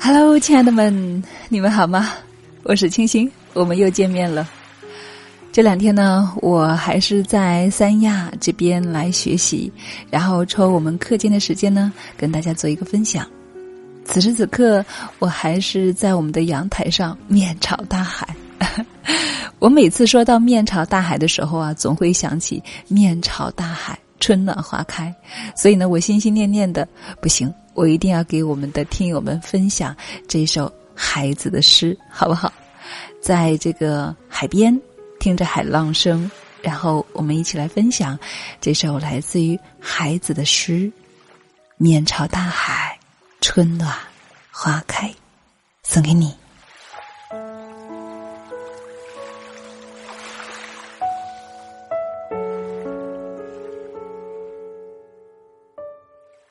Hello，亲爱的们，你们好吗？我是清新，我们又见面了。这两天呢，我还是在三亚这边来学习，然后抽我们课间的时间呢，跟大家做一个分享。此时此刻，我还是在我们的阳台上面朝大海。我每次说到面朝大海的时候啊，总会想起面朝大海，春暖花开。所以呢，我心心念念的，不行，我一定要给我们的听友们分享这首孩子的诗，好不好？在这个海边，听着海浪声，然后我们一起来分享这首来自于孩子的诗：面朝大海。春暖花开，送给你。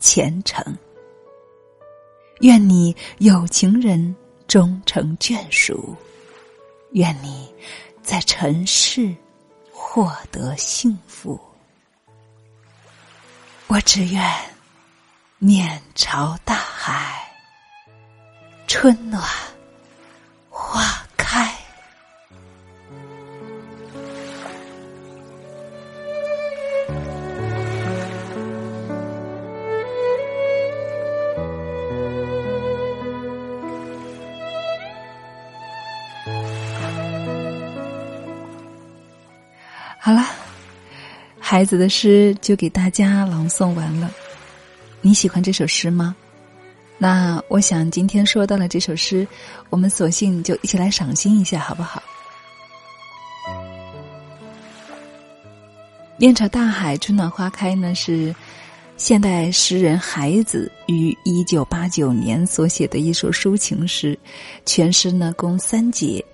前程。愿你有情人终成眷属。愿你在尘世获得幸福。我只愿。面朝大海，春暖好了，孩子的诗就给大家朗诵完了。你喜欢这首诗吗？那我想今天说到了这首诗，我们索性就一起来赏心一下，好不好？面朝大海，春暖花开呢，是现代诗人孩子于一九八九年所写的一首抒情诗。全诗呢共三节，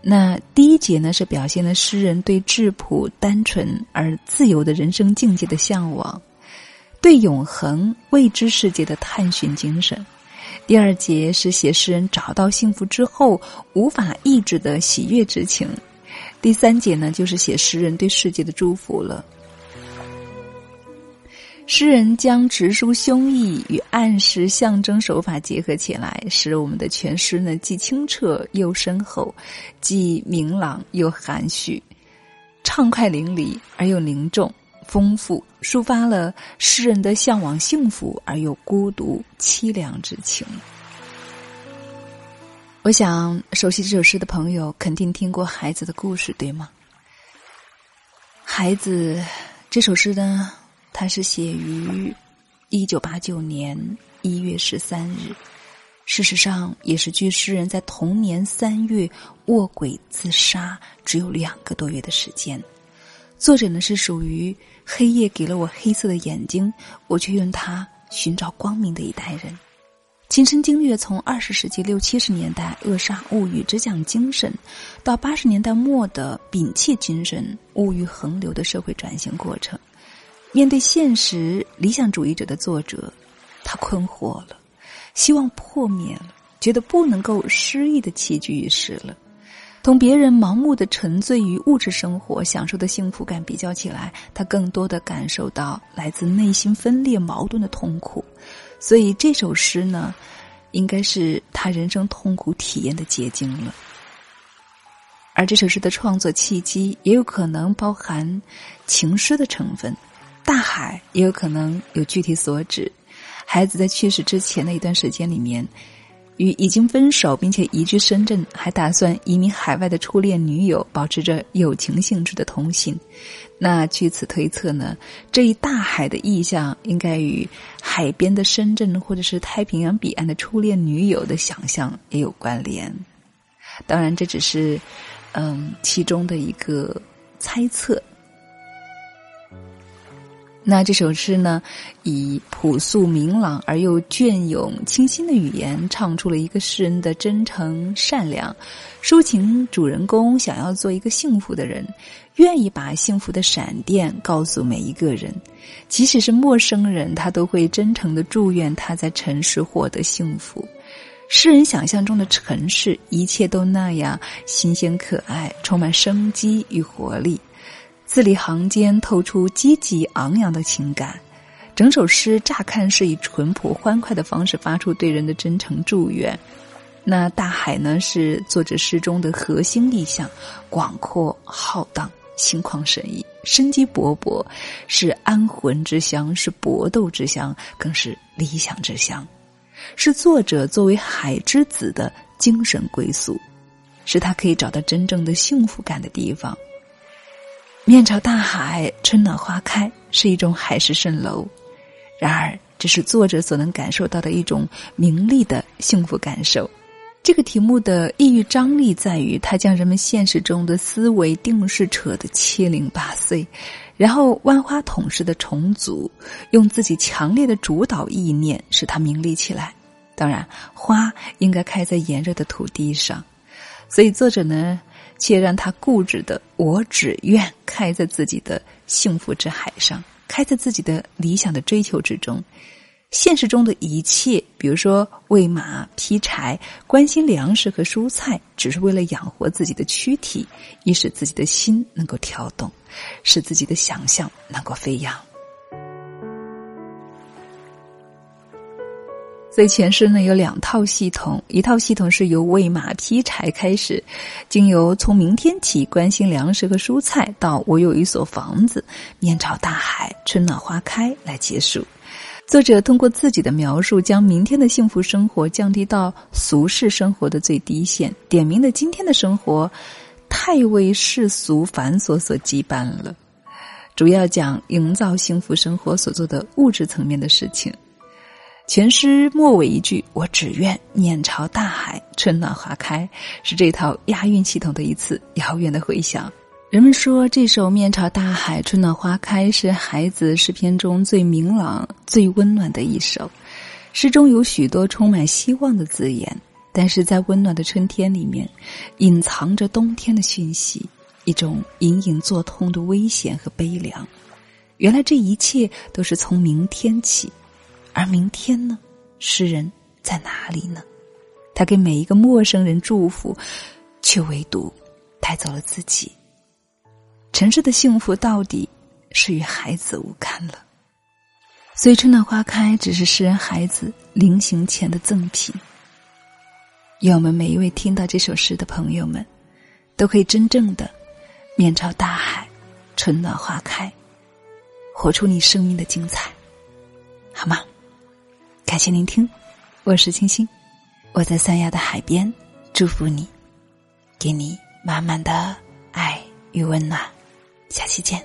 那第一节呢是表现了诗人对质朴、单纯而自由的人生境界的向往。对永恒未知世界的探寻精神，第二节是写诗人找到幸福之后无法抑制的喜悦之情，第三节呢就是写诗人对世界的祝福了。诗人将直抒胸臆与暗示象征手法结合起来，使我们的全诗呢既清澈又深厚，既明朗又含蓄，畅快淋漓而又凝重。丰富抒发了诗人的向往幸福而又孤独凄凉之情。我想，熟悉这首诗的朋友肯定听过孩子的故事，对吗？孩子这首诗呢，它是写于一九八九年一月十三日，事实上也是距诗人在同年三月卧轨自杀只有两个多月的时间。作者呢是属于黑夜给了我黑色的眼睛，我却用它寻找光明的一代人，亲身经历从二十世纪六七十年代扼杀物欲、只讲精神，到八十年代末的摒弃精神、物欲横流的社会转型过程。面对现实理想主义者的作者，他困惑了，希望破灭了，觉得不能够失意的栖居于世了。同别人盲目的沉醉于物质生活、享受的幸福感比较起来，他更多的感受到来自内心分裂矛盾的痛苦，所以这首诗呢，应该是他人生痛苦体验的结晶了。而这首诗的创作契机，也有可能包含情诗的成分。大海也有可能有具体所指。孩子在去世之前的一段时间里面，与已经分手并且移居深圳，还打算移民海外的初恋女友保持着友情性质的通信。那据此推测呢，这一大海的意象应该与海边的深圳或者是太平洋彼岸的初恋女友的想象也有关联。当然，这只是嗯其中的一个猜测。那这首诗呢，以朴素明朗而又隽永清新的语言，唱出了一个诗人的真诚善良，抒情主人公想要做一个幸福的人，愿意把幸福的闪电告诉每一个人，即使是陌生人，他都会真诚的祝愿他在尘世获得幸福。诗人想象中的城市，一切都那样新鲜可爱，充满生机与活力。字里行间透出积极昂扬的情感，整首诗乍看是以淳朴欢快的方式发出对人的真诚祝愿。那大海呢，是作者诗中的核心意象，广阔浩荡，心旷神怡，生机勃勃，是安魂之乡，是搏斗之乡，更是理想之乡，是作者作为海之子的精神归宿，是他可以找到真正的幸福感的地方。面朝大海，春暖花开，是一种海市蜃楼。然而，这是作者所能感受到的一种名利的幸福感受。这个题目的意欲张力在于，它将人们现实中的思维定式扯得七零八碎，然后万花筒式的重组，用自己强烈的主导意念使它明丽起来。当然，花应该开在炎热的土地上，所以作者呢。且让他固执的，我只愿开在自己的幸福之海上，开在自己的理想的追求之中。现实中的一切，比如说喂马、劈柴、关心粮食和蔬菜，只是为了养活自己的躯体，以使自己的心能够跳动，使自己的想象能够飞扬。所以全诗呢有两套系统，一套系统是由喂马劈柴开始，经由从明天起关心粮食和蔬菜，到我有一所房子，面朝大海，春暖花开来结束。作者通过自己的描述，将明天的幸福生活降低到俗世生活的最低线，点明了今天的生活太为世俗繁琐所羁绊了。主要讲营造幸福生活所做的物质层面的事情。全诗末尾一句“我只愿面朝大海，春暖花开”，是这套押韵系统的一次遥远的回响。人们说，这首《面朝大海，春暖花开》是孩子诗篇中最明朗、最温暖的一首。诗中有许多充满希望的字眼，但是在温暖的春天里面，隐藏着冬天的讯息，一种隐隐作痛的危险和悲凉。原来这一切都是从明天起。而明天呢？诗人在哪里呢？他给每一个陌生人祝福，却唯独带走了自己。城市的幸福到底是与孩子无干了。所以春暖花开只是诗人孩子临行前的赠品。愿我们每一位听到这首诗的朋友们，都可以真正的面朝大海，春暖花开，活出你生命的精彩，好吗？感谢聆听，我是清新，我在三亚的海边，祝福你，给你满满的爱与温暖，下期见。